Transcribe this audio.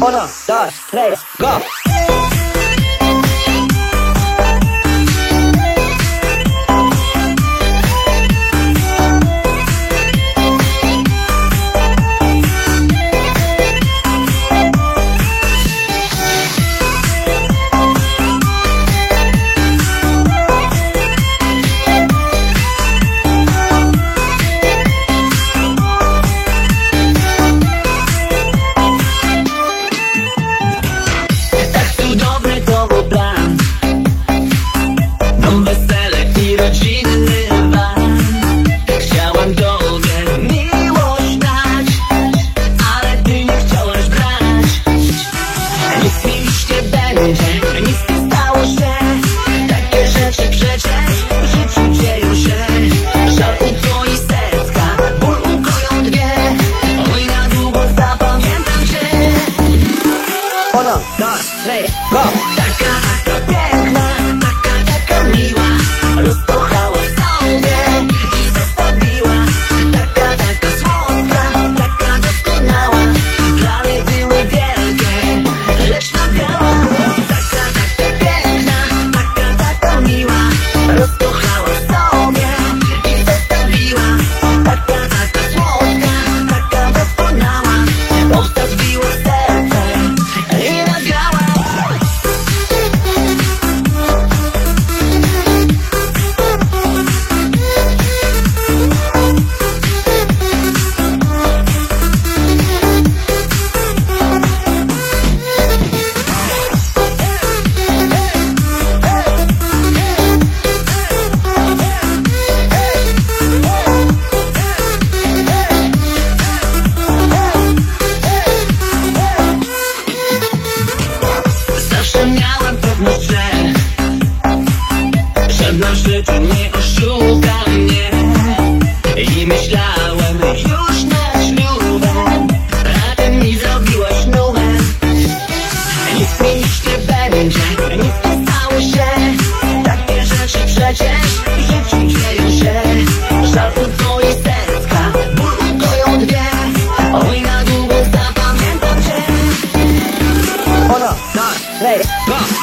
Uno, dos, tres, go! Długo zapamiętam cię Uno, dos, tres, go! Later. Bye.